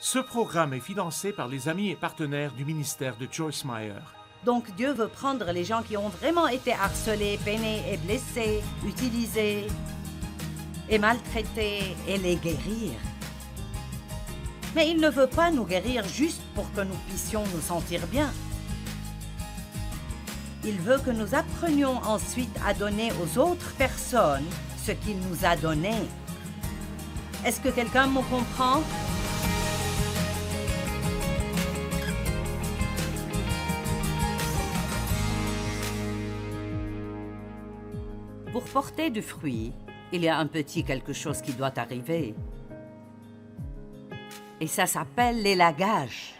Ce programme est financé par les amis et partenaires du ministère de Joyce Meyer. Donc Dieu veut prendre les gens qui ont vraiment été harcelés, peinés et blessés, utilisés et maltraités et les guérir. Mais il ne veut pas nous guérir juste pour que nous puissions nous sentir bien. Il veut que nous apprenions ensuite à donner aux autres personnes ce qu'il nous a donné. Est-ce que quelqu'un me comprend? Pour porter du fruit, il y a un petit quelque chose qui doit arriver. Et ça s'appelle l'élagage.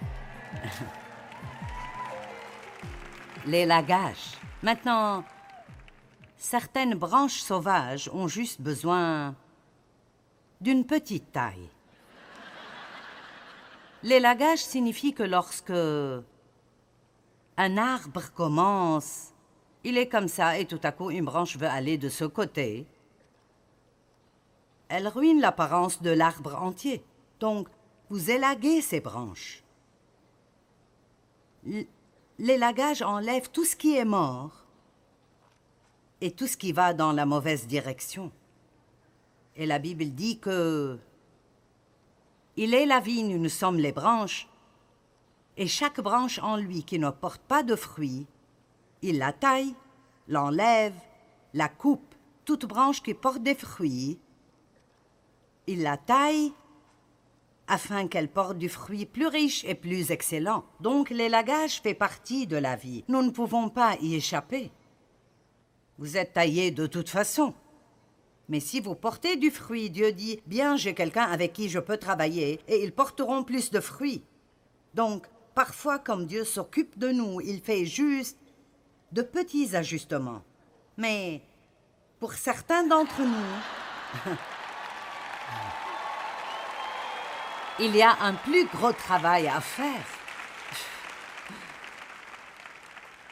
l'élagage. Maintenant, certaines branches sauvages ont juste besoin d'une petite taille. L'élagage signifie que lorsque un arbre commence, il est comme ça et tout à coup une branche veut aller de ce côté. Elle ruine l'apparence de l'arbre entier. Donc, vous élaguez ces branches. L'élagage enlève tout ce qui est mort et tout ce qui va dans la mauvaise direction. Et la Bible dit que il est la vigne, nous sommes les branches, et chaque branche en lui qui ne porte pas de fruits, il la taille, l'enlève, la coupe, toute branche qui porte des fruits, il la taille afin qu'elle porte du fruit plus riche et plus excellent. Donc l'élagage fait partie de la vie. Nous ne pouvons pas y échapper. Vous êtes taillé de toute façon. Mais si vous portez du fruit, Dieu dit, bien j'ai quelqu'un avec qui je peux travailler, et ils porteront plus de fruits. Donc, parfois, comme Dieu s'occupe de nous, il fait juste de petits ajustements. Mais pour certains d'entre nous, il y a un plus gros travail à faire.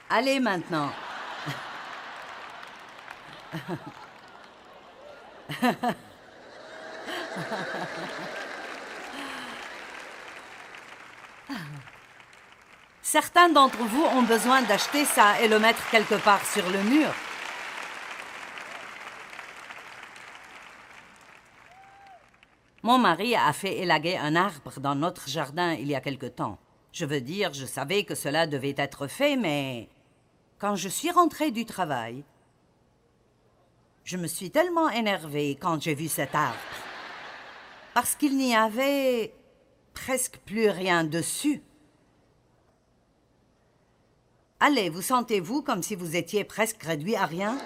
Allez maintenant. Certains d'entre vous ont besoin d'acheter ça et le mettre quelque part sur le mur. Mon mari a fait élaguer un arbre dans notre jardin il y a quelque temps. Je veux dire, je savais que cela devait être fait, mais quand je suis rentrée du travail, je me suis tellement énervée quand j'ai vu cet arbre. Parce qu'il n'y avait presque plus rien dessus. Allez, vous sentez-vous comme si vous étiez presque réduit à rien?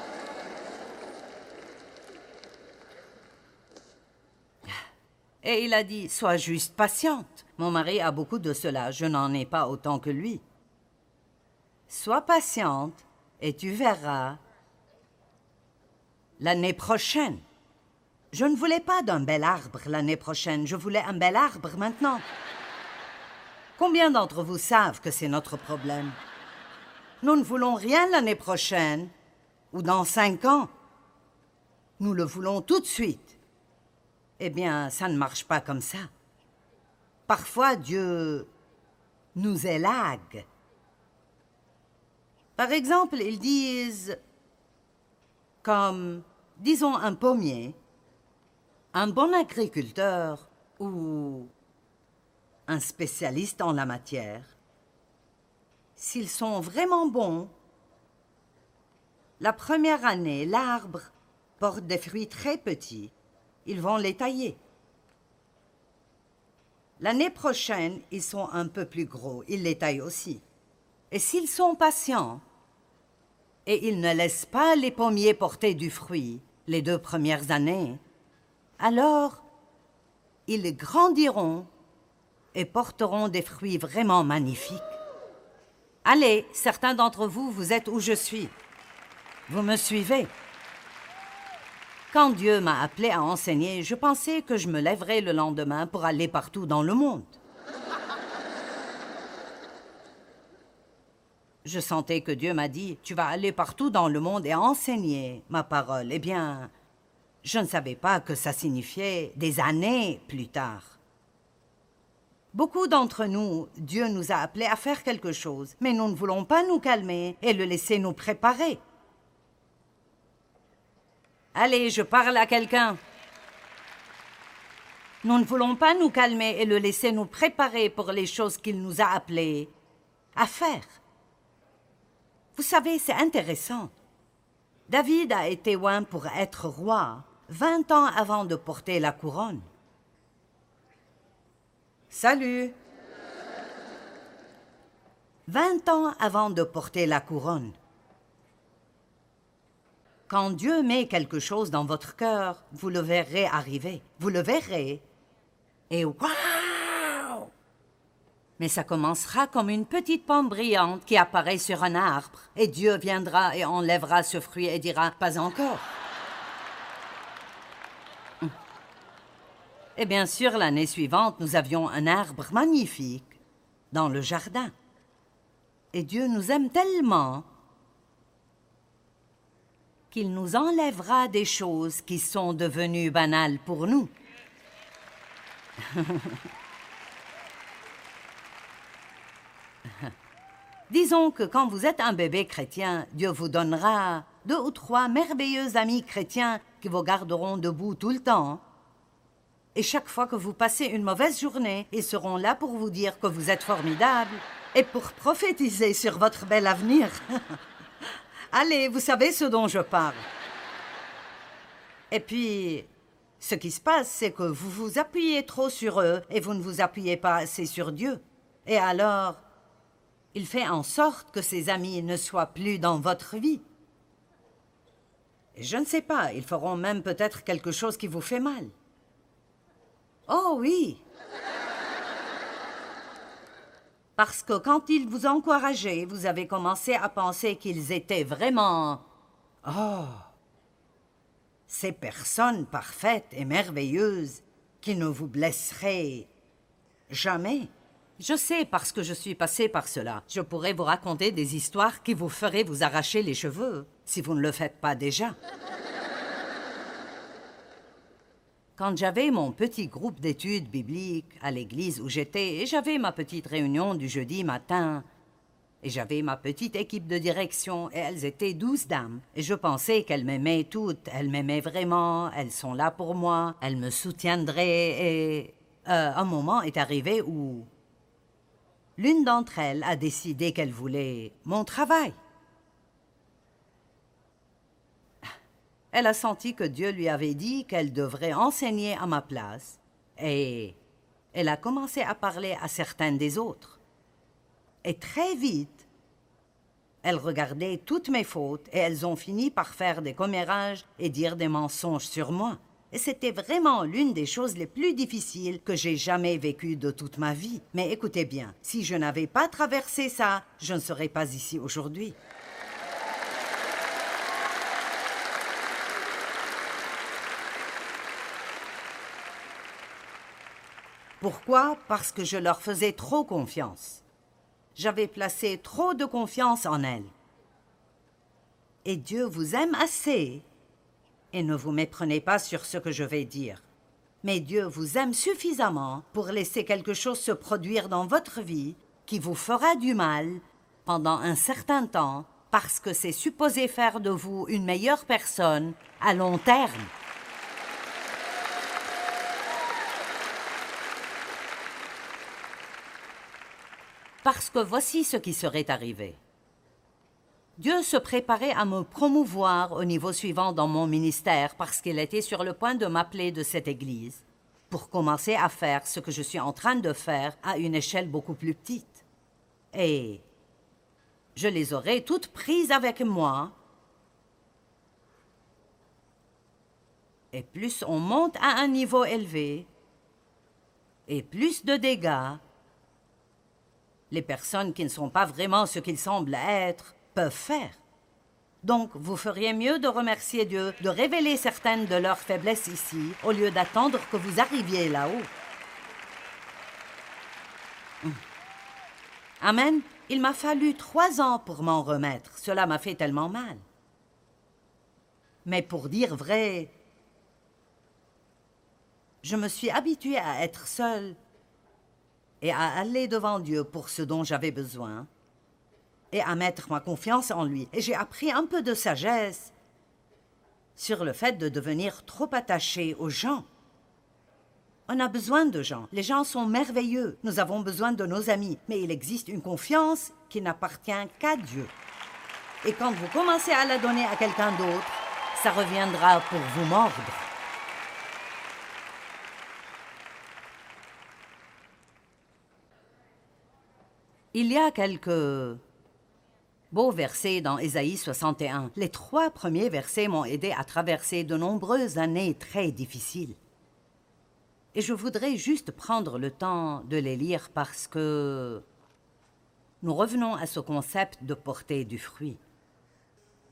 Et il a dit, sois juste patiente. Mon mari a beaucoup de cela, je n'en ai pas autant que lui. Sois patiente et tu verras l'année prochaine. Je ne voulais pas d'un bel arbre l'année prochaine, je voulais un bel arbre maintenant. Combien d'entre vous savent que c'est notre problème? Nous ne voulons rien l'année prochaine ou dans cinq ans. Nous le voulons tout de suite. Eh bien, ça ne marche pas comme ça. Parfois, Dieu nous élague. Par exemple, ils disent, comme, disons, un pommier, un bon agriculteur ou un spécialiste en la matière, s'ils sont vraiment bons, la première année, l'arbre porte des fruits très petits ils vont les tailler. L'année prochaine, ils sont un peu plus gros, ils les taillent aussi. Et s'ils sont patients, et ils ne laissent pas les pommiers porter du fruit les deux premières années, alors ils grandiront et porteront des fruits vraiment magnifiques. Allez, certains d'entre vous, vous êtes où je suis. Vous me suivez quand Dieu m'a appelé à enseigner, je pensais que je me lèverais le lendemain pour aller partout dans le monde. Je sentais que Dieu m'a dit, tu vas aller partout dans le monde et enseigner ma parole. Eh bien, je ne savais pas que ça signifiait des années plus tard. Beaucoup d'entre nous, Dieu nous a appelés à faire quelque chose, mais nous ne voulons pas nous calmer et le laisser nous préparer. Allez, je parle à quelqu'un. Nous ne voulons pas nous calmer et le laisser nous préparer pour les choses qu'il nous a appelés à faire. Vous savez, c'est intéressant. David a été loin pour être roi vingt ans avant de porter la couronne. Salut. Vingt ans avant de porter la couronne. Quand Dieu met quelque chose dans votre cœur, vous le verrez arriver. Vous le verrez. Et waouh Mais ça commencera comme une petite pomme brillante qui apparaît sur un arbre. Et Dieu viendra et enlèvera ce fruit et dira Pas encore. Et bien sûr, l'année suivante, nous avions un arbre magnifique dans le jardin. Et Dieu nous aime tellement qu'il nous enlèvera des choses qui sont devenues banales pour nous. Disons que quand vous êtes un bébé chrétien, Dieu vous donnera deux ou trois merveilleux amis chrétiens qui vous garderont debout tout le temps et chaque fois que vous passez une mauvaise journée, ils seront là pour vous dire que vous êtes formidable et pour prophétiser sur votre bel avenir. Allez, vous savez ce dont je parle. Et puis, ce qui se passe, c'est que vous vous appuyez trop sur eux et vous ne vous appuyez pas assez sur Dieu. Et alors, il fait en sorte que ces amis ne soient plus dans votre vie. Et je ne sais pas, ils feront même peut-être quelque chose qui vous fait mal. Oh oui. Parce que quand ils vous encourageaient, vous avez commencé à penser qu'ils étaient vraiment... Oh. Ces personnes parfaites et merveilleuses qui ne vous blesseraient jamais. Je sais parce que je suis passé par cela. Je pourrais vous raconter des histoires qui vous feraient vous arracher les cheveux, si vous ne le faites pas déjà. Quand j'avais mon petit groupe d'études bibliques à l'église où j'étais, et j'avais ma petite réunion du jeudi matin, et j'avais ma petite équipe de direction, et elles étaient douze dames, et je pensais qu'elles m'aimaient toutes, elles m'aimaient vraiment, elles sont là pour moi, elles me soutiendraient, et euh, un moment est arrivé où l'une d'entre elles a décidé qu'elle voulait mon travail. Elle a senti que Dieu lui avait dit qu'elle devrait enseigner à ma place, et elle a commencé à parler à certaines des autres. Et très vite, elle regardait toutes mes fautes et elles ont fini par faire des commérages et dire des mensonges sur moi. Et c'était vraiment l'une des choses les plus difficiles que j'ai jamais vécues de toute ma vie. Mais écoutez bien, si je n'avais pas traversé ça, je ne serais pas ici aujourd'hui. Pourquoi? Parce que je leur faisais trop confiance. J'avais placé trop de confiance en elles. Et Dieu vous aime assez, et ne vous méprenez pas sur ce que je vais dire, mais Dieu vous aime suffisamment pour laisser quelque chose se produire dans votre vie qui vous fera du mal pendant un certain temps parce que c'est supposé faire de vous une meilleure personne à long terme. Parce que voici ce qui serait arrivé. Dieu se préparait à me promouvoir au niveau suivant dans mon ministère parce qu'il était sur le point de m'appeler de cette Église pour commencer à faire ce que je suis en train de faire à une échelle beaucoup plus petite. Et je les aurais toutes prises avec moi. Et plus on monte à un niveau élevé, et plus de dégâts, les personnes qui ne sont pas vraiment ce qu'ils semblent être peuvent faire. Donc, vous feriez mieux de remercier Dieu de révéler certaines de leurs faiblesses ici, au lieu d'attendre que vous arriviez là-haut. Hum. Amen. Il m'a fallu trois ans pour m'en remettre. Cela m'a fait tellement mal. Mais pour dire vrai, je me suis habituée à être seule et à aller devant Dieu pour ce dont j'avais besoin et à mettre ma confiance en lui. Et j'ai appris un peu de sagesse sur le fait de devenir trop attaché aux gens. On a besoin de gens. Les gens sont merveilleux. Nous avons besoin de nos amis. Mais il existe une confiance qui n'appartient qu'à Dieu. Et quand vous commencez à la donner à quelqu'un d'autre, ça reviendra pour vous mordre. Il y a quelques beaux versets dans Ésaïe 61. Les trois premiers versets m'ont aidé à traverser de nombreuses années très difficiles. Et je voudrais juste prendre le temps de les lire parce que nous revenons à ce concept de porter du fruit.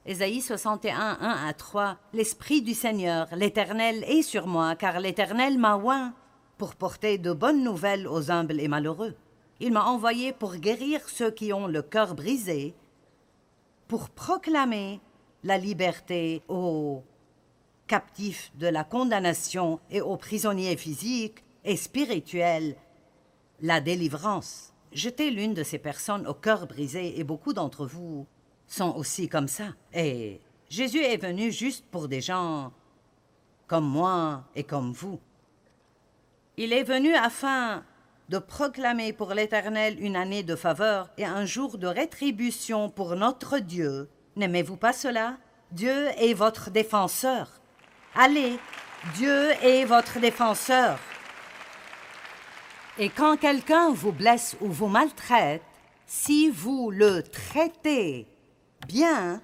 Ésaïe 61, 1 à 3 L'Esprit du Seigneur, l'Éternel, est sur moi, car l'Éternel m'a oint pour porter de bonnes nouvelles aux humbles et malheureux. Il m'a envoyé pour guérir ceux qui ont le cœur brisé, pour proclamer la liberté aux captifs de la condamnation et aux prisonniers physiques et spirituels, la délivrance. J'étais l'une de ces personnes au cœur brisé et beaucoup d'entre vous sont aussi comme ça. Et Jésus est venu juste pour des gens comme moi et comme vous. Il est venu afin de proclamer pour l'Éternel une année de faveur et un jour de rétribution pour notre Dieu. N'aimez-vous pas cela? Dieu est votre défenseur. Allez, Dieu est votre défenseur. Et quand quelqu'un vous blesse ou vous maltraite, si vous le traitez bien,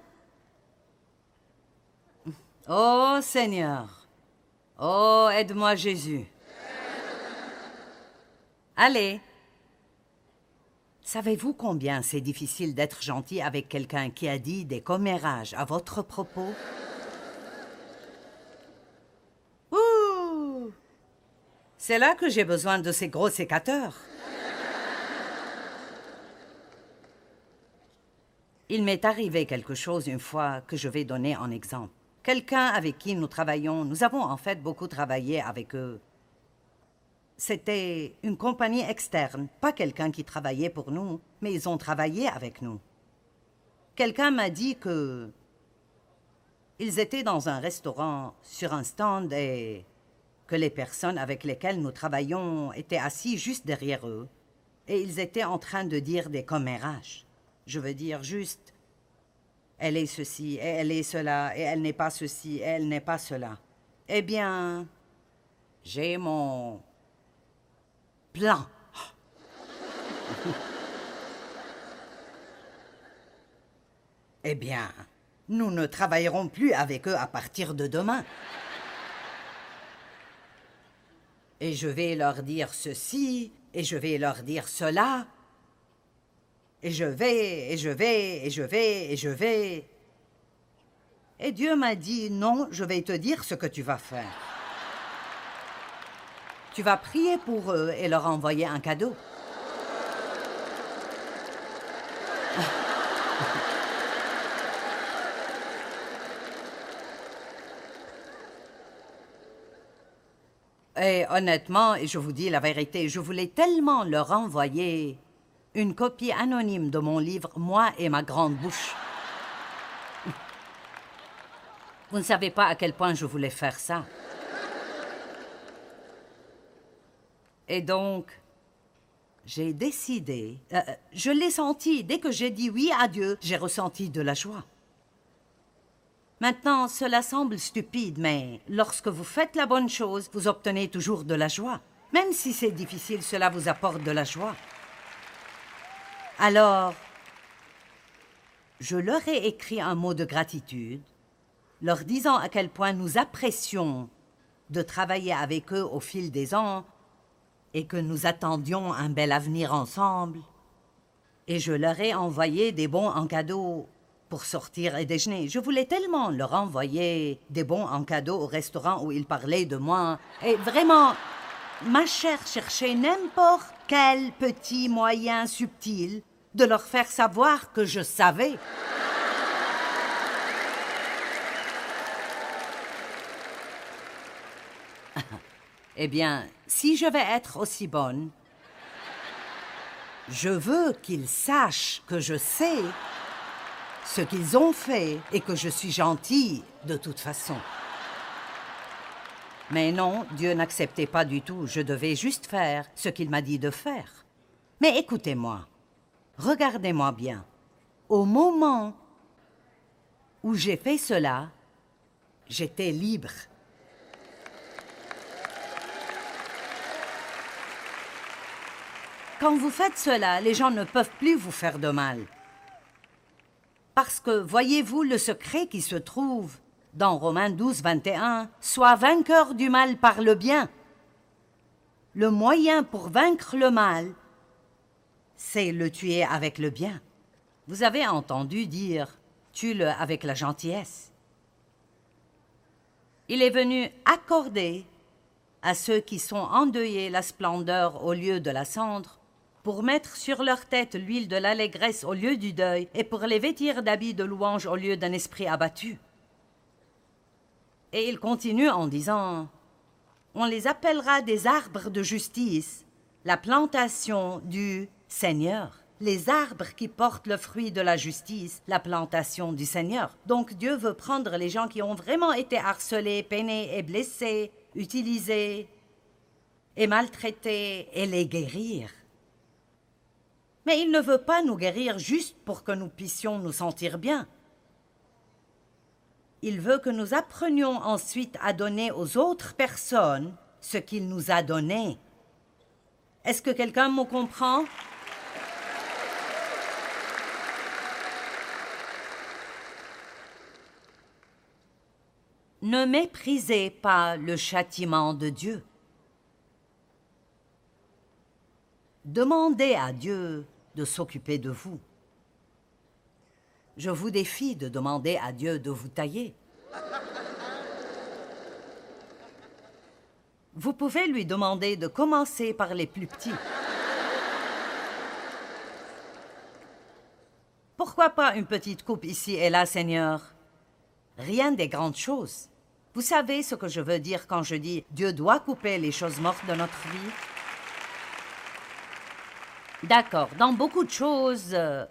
oh Seigneur, oh aide-moi Jésus. Allez. Savez-vous combien c'est difficile d'être gentil avec quelqu'un qui a dit des commérages à votre propos? Ouh C'est là que j'ai besoin de ces gros sécateurs. Il m'est arrivé quelque chose une fois que je vais donner en exemple. Quelqu'un avec qui nous travaillons, nous avons en fait beaucoup travaillé avec eux c'était une compagnie externe, pas quelqu'un qui travaillait pour nous, mais ils ont travaillé avec nous. Quelqu'un m'a dit que ils étaient dans un restaurant sur un stand et que les personnes avec lesquelles nous travaillions étaient assis juste derrière eux et ils étaient en train de dire des commérages. Je veux dire juste elle est ceci et elle est cela et elle n'est pas ceci et elle n'est pas cela. Eh bien, j'ai mon eh bien, nous ne travaillerons plus avec eux à partir de demain. Et je vais leur dire ceci, et je vais leur dire cela, et je vais, et je vais, et je vais, et je vais. Et Dieu m'a dit, non, je vais te dire ce que tu vas faire. Tu vas prier pour eux et leur envoyer un cadeau. Et honnêtement, et je vous dis la vérité, je voulais tellement leur envoyer une copie anonyme de mon livre Moi et ma grande bouche. Vous ne savez pas à quel point je voulais faire ça. Et donc, j'ai décidé, euh, je l'ai senti, dès que j'ai dit oui à Dieu, j'ai ressenti de la joie. Maintenant, cela semble stupide, mais lorsque vous faites la bonne chose, vous obtenez toujours de la joie. Même si c'est difficile, cela vous apporte de la joie. Alors, je leur ai écrit un mot de gratitude, leur disant à quel point nous apprécions de travailler avec eux au fil des ans et que nous attendions un bel avenir ensemble. Et je leur ai envoyé des bons en cadeau pour sortir et déjeuner. Je voulais tellement leur envoyer des bons en cadeau au restaurant où ils parlaient de moi. Et vraiment, ma chère cherchait n'importe quel petit moyen subtil de leur faire savoir que je savais. Eh bien, si je vais être aussi bonne, Je veux qu'ils sachent que je sais ce qu'ils ont fait et que je suis gentil de toute façon. Mais non, Dieu n'acceptait pas du tout. Je devais juste faire ce qu'il m'a dit de faire. Mais écoutez-moi, regardez-moi bien. Au moment où j'ai fait cela, j'étais libre. Quand vous faites cela, les gens ne peuvent plus vous faire de mal. Parce que voyez-vous le secret qui se trouve dans Romains 12, 21, Sois vainqueur du mal par le bien. Le moyen pour vaincre le mal, c'est le tuer avec le bien. Vous avez entendu dire Tue-le avec la gentillesse. Il est venu accorder à ceux qui sont endeuillés la splendeur au lieu de la cendre, pour mettre sur leur tête l'huile de l'allégresse au lieu du deuil, et pour les vêtir d'habits de louange au lieu d'un esprit abattu. Et il continue en disant On les appellera des arbres de justice, la plantation du Seigneur. Les arbres qui portent le fruit de la justice, la plantation du Seigneur. Donc Dieu veut prendre les gens qui ont vraiment été harcelés, peinés et blessés, utilisés et maltraités et les guérir. Mais il ne veut pas nous guérir juste pour que nous puissions nous sentir bien. Il veut que nous apprenions ensuite à donner aux autres personnes ce qu'il nous a donné. Est-ce que quelqu'un me comprend? Ne méprisez pas le châtiment de Dieu. Demandez à Dieu de s'occuper de vous. Je vous défie de demander à Dieu de vous tailler. Vous pouvez lui demander de commencer par les plus petits. Pourquoi pas une petite coupe ici et là, Seigneur? Rien des grandes choses. Vous savez ce que je veux dire quand je dis Dieu doit couper les choses mortes de notre vie? D'accord, dans beaucoup de choses, euh,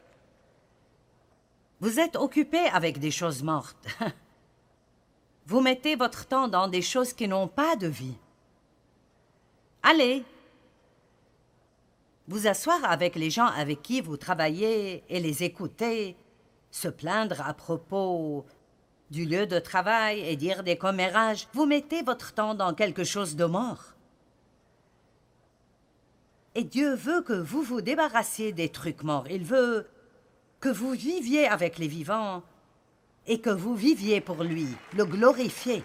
vous êtes occupé avec des choses mortes. vous mettez votre temps dans des choses qui n'ont pas de vie. Allez, vous asseoir avec les gens avec qui vous travaillez et les écouter, se plaindre à propos du lieu de travail et dire des commérages, vous mettez votre temps dans quelque chose de mort. Et Dieu veut que vous vous débarrassiez des trucs morts. Il veut que vous viviez avec les vivants et que vous viviez pour lui, le glorifier.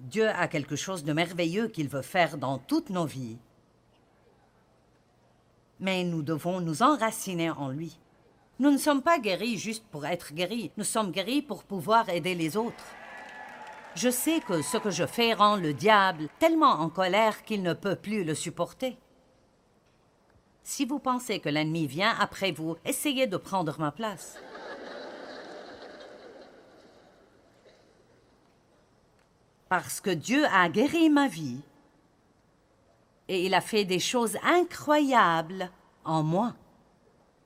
Dieu a quelque chose de merveilleux qu'il veut faire dans toutes nos vies. Mais nous devons nous enraciner en lui. Nous ne sommes pas guéris juste pour être guéris, nous sommes guéris pour pouvoir aider les autres. Je sais que ce que je fais rend le diable tellement en colère qu'il ne peut plus le supporter. Si vous pensez que l'ennemi vient après vous, essayez de prendre ma place. Parce que Dieu a guéri ma vie et il a fait des choses incroyables en moi.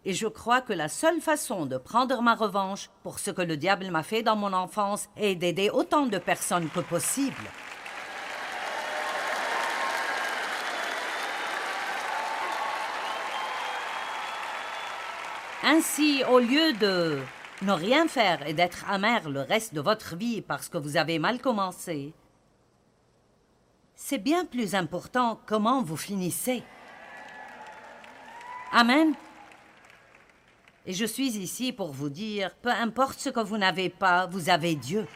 Et je crois que la seule façon de prendre ma revanche pour ce que le diable m'a fait dans mon enfance est d'aider autant de personnes que possible. Ainsi, au lieu de ne rien faire et d'être amer le reste de votre vie parce que vous avez mal commencé, c'est bien plus important comment vous finissez. Amen. Et je suis ici pour vous dire, peu importe ce que vous n'avez pas, vous avez Dieu.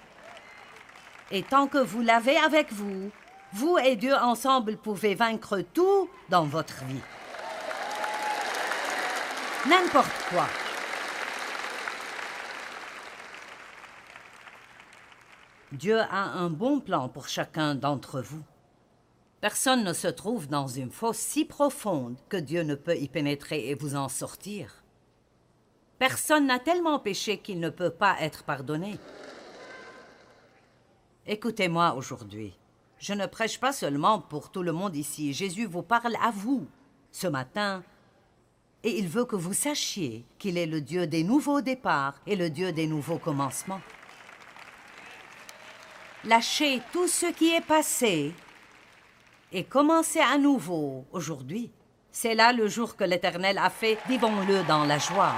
Et tant que vous l'avez avec vous, vous et Dieu ensemble pouvez vaincre tout dans votre vie. N'importe quoi. Dieu a un bon plan pour chacun d'entre vous. Personne ne se trouve dans une fosse si profonde que Dieu ne peut y pénétrer et vous en sortir. Personne n'a tellement péché qu'il ne peut pas être pardonné. Écoutez-moi aujourd'hui. Je ne prêche pas seulement pour tout le monde ici. Jésus vous parle à vous ce matin. Et il veut que vous sachiez qu'il est le Dieu des nouveaux départs et le Dieu des nouveaux commencements. Lâchez tout ce qui est passé et commencez à nouveau aujourd'hui. C'est là le jour que l'Éternel a fait. Vivons-le dans la joie.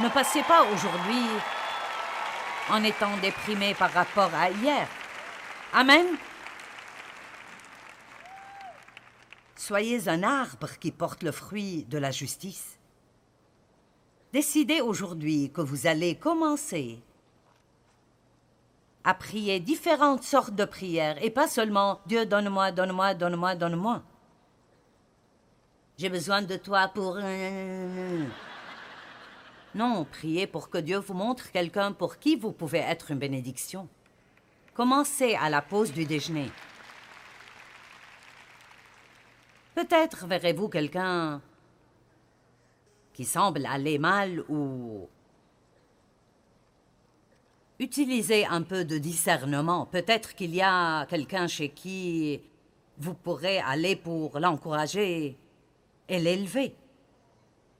Ne passez pas aujourd'hui en étant déprimé par rapport à hier. Amen. Soyez un arbre qui porte le fruit de la justice. Décidez aujourd'hui que vous allez commencer à prier différentes sortes de prières et pas seulement Dieu donne-moi, donne-moi, donne-moi, donne-moi. J'ai besoin de toi pour... Non, priez pour que Dieu vous montre quelqu'un pour qui vous pouvez être une bénédiction. Commencez à la pause du déjeuner. Peut-être verrez-vous quelqu'un qui semble aller mal ou utilisez un peu de discernement. Peut-être qu'il y a quelqu'un chez qui vous pourrez aller pour l'encourager et l'élever.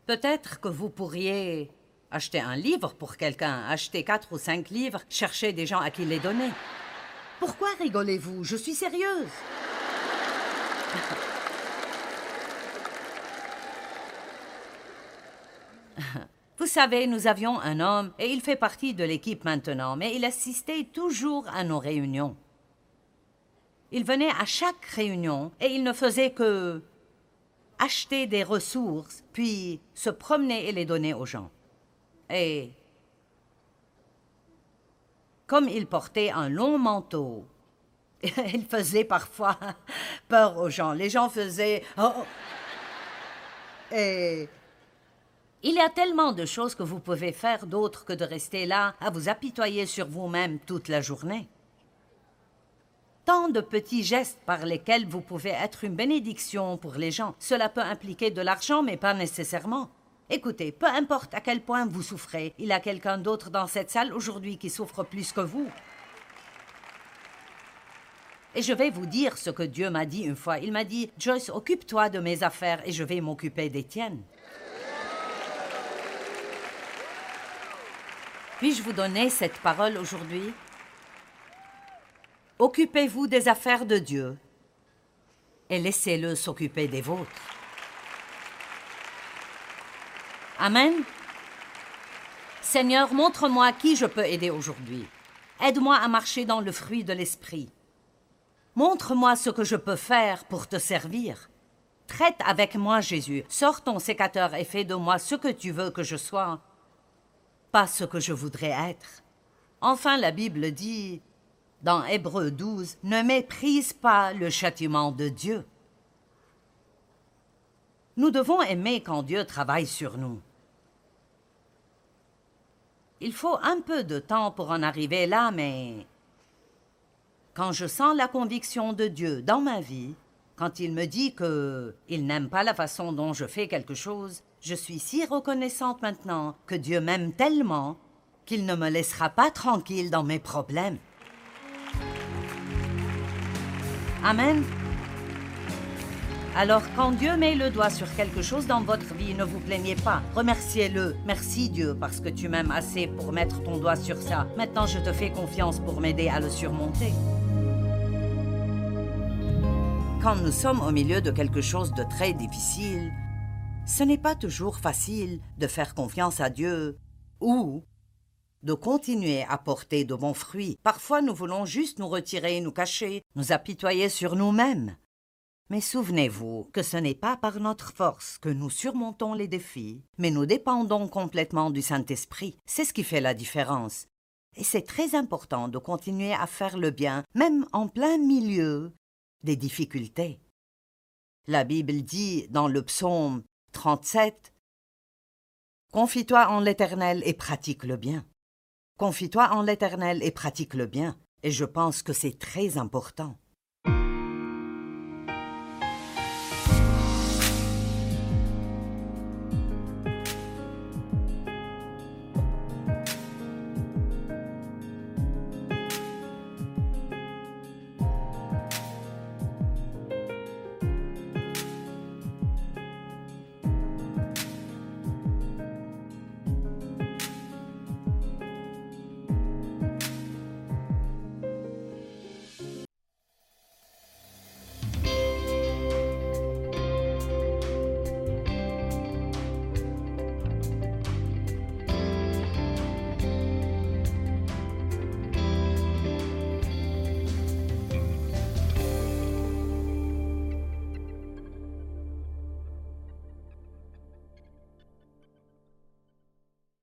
Peut-être que vous pourriez acheter un livre pour quelqu'un, acheter quatre ou cinq livres, chercher des gens à qui les donner. Pourquoi rigolez-vous? Je suis sérieuse. Vous savez, nous avions un homme, et il fait partie de l'équipe maintenant, mais il assistait toujours à nos réunions. Il venait à chaque réunion, et il ne faisait que acheter des ressources, puis se promener et les donner aux gens. Et comme il portait un long manteau, il faisait parfois peur aux gens. Les gens faisaient oh. Et il y a tellement de choses que vous pouvez faire d'autres que de rester là à vous apitoyer sur vous-même toute la journée. Tant de petits gestes par lesquels vous pouvez être une bénédiction pour les gens. Cela peut impliquer de l'argent, mais pas nécessairement. Écoutez, peu importe à quel point vous souffrez, il y a quelqu'un d'autre dans cette salle aujourd'hui qui souffre plus que vous. Et je vais vous dire ce que Dieu m'a dit une fois. Il m'a dit, Joyce, occupe-toi de mes affaires et je vais m'occuper des tiennes. Puis-je vous donner cette parole aujourd'hui? Occupez-vous des affaires de Dieu et laissez-le s'occuper des vôtres. Amen. Seigneur, montre-moi qui je peux aider aujourd'hui. Aide-moi à marcher dans le fruit de l'Esprit. Montre-moi ce que je peux faire pour te servir. Traite avec moi, Jésus. Sors ton sécateur et fais de moi ce que tu veux que je sois pas ce que je voudrais être. Enfin, la Bible dit, dans Hébreu 12, ne méprise pas le châtiment de Dieu. Nous devons aimer quand Dieu travaille sur nous. Il faut un peu de temps pour en arriver là, mais quand je sens la conviction de Dieu dans ma vie, quand il me dit que il n'aime pas la façon dont je fais quelque chose, je suis si reconnaissante maintenant que Dieu m'aime tellement qu'il ne me laissera pas tranquille dans mes problèmes. Amen. Alors quand Dieu met le doigt sur quelque chose dans votre vie, ne vous plaignez pas. Remerciez-le. Merci Dieu parce que tu m'aimes assez pour mettre ton doigt sur ça. Maintenant je te fais confiance pour m'aider à le surmonter. Quand nous sommes au milieu de quelque chose de très difficile, ce n'est pas toujours facile de faire confiance à Dieu ou de continuer à porter de bons fruits. Parfois nous voulons juste nous retirer, nous cacher, nous apitoyer sur nous-mêmes. Mais souvenez-vous que ce n'est pas par notre force que nous surmontons les défis, mais nous dépendons complètement du Saint-Esprit. C'est ce qui fait la différence. Et c'est très important de continuer à faire le bien, même en plein milieu des difficultés. La Bible dit dans le psaume 37. Confie-toi en l'Éternel et pratique le bien. Confie-toi en l'Éternel et pratique le bien, et je pense que c'est très important.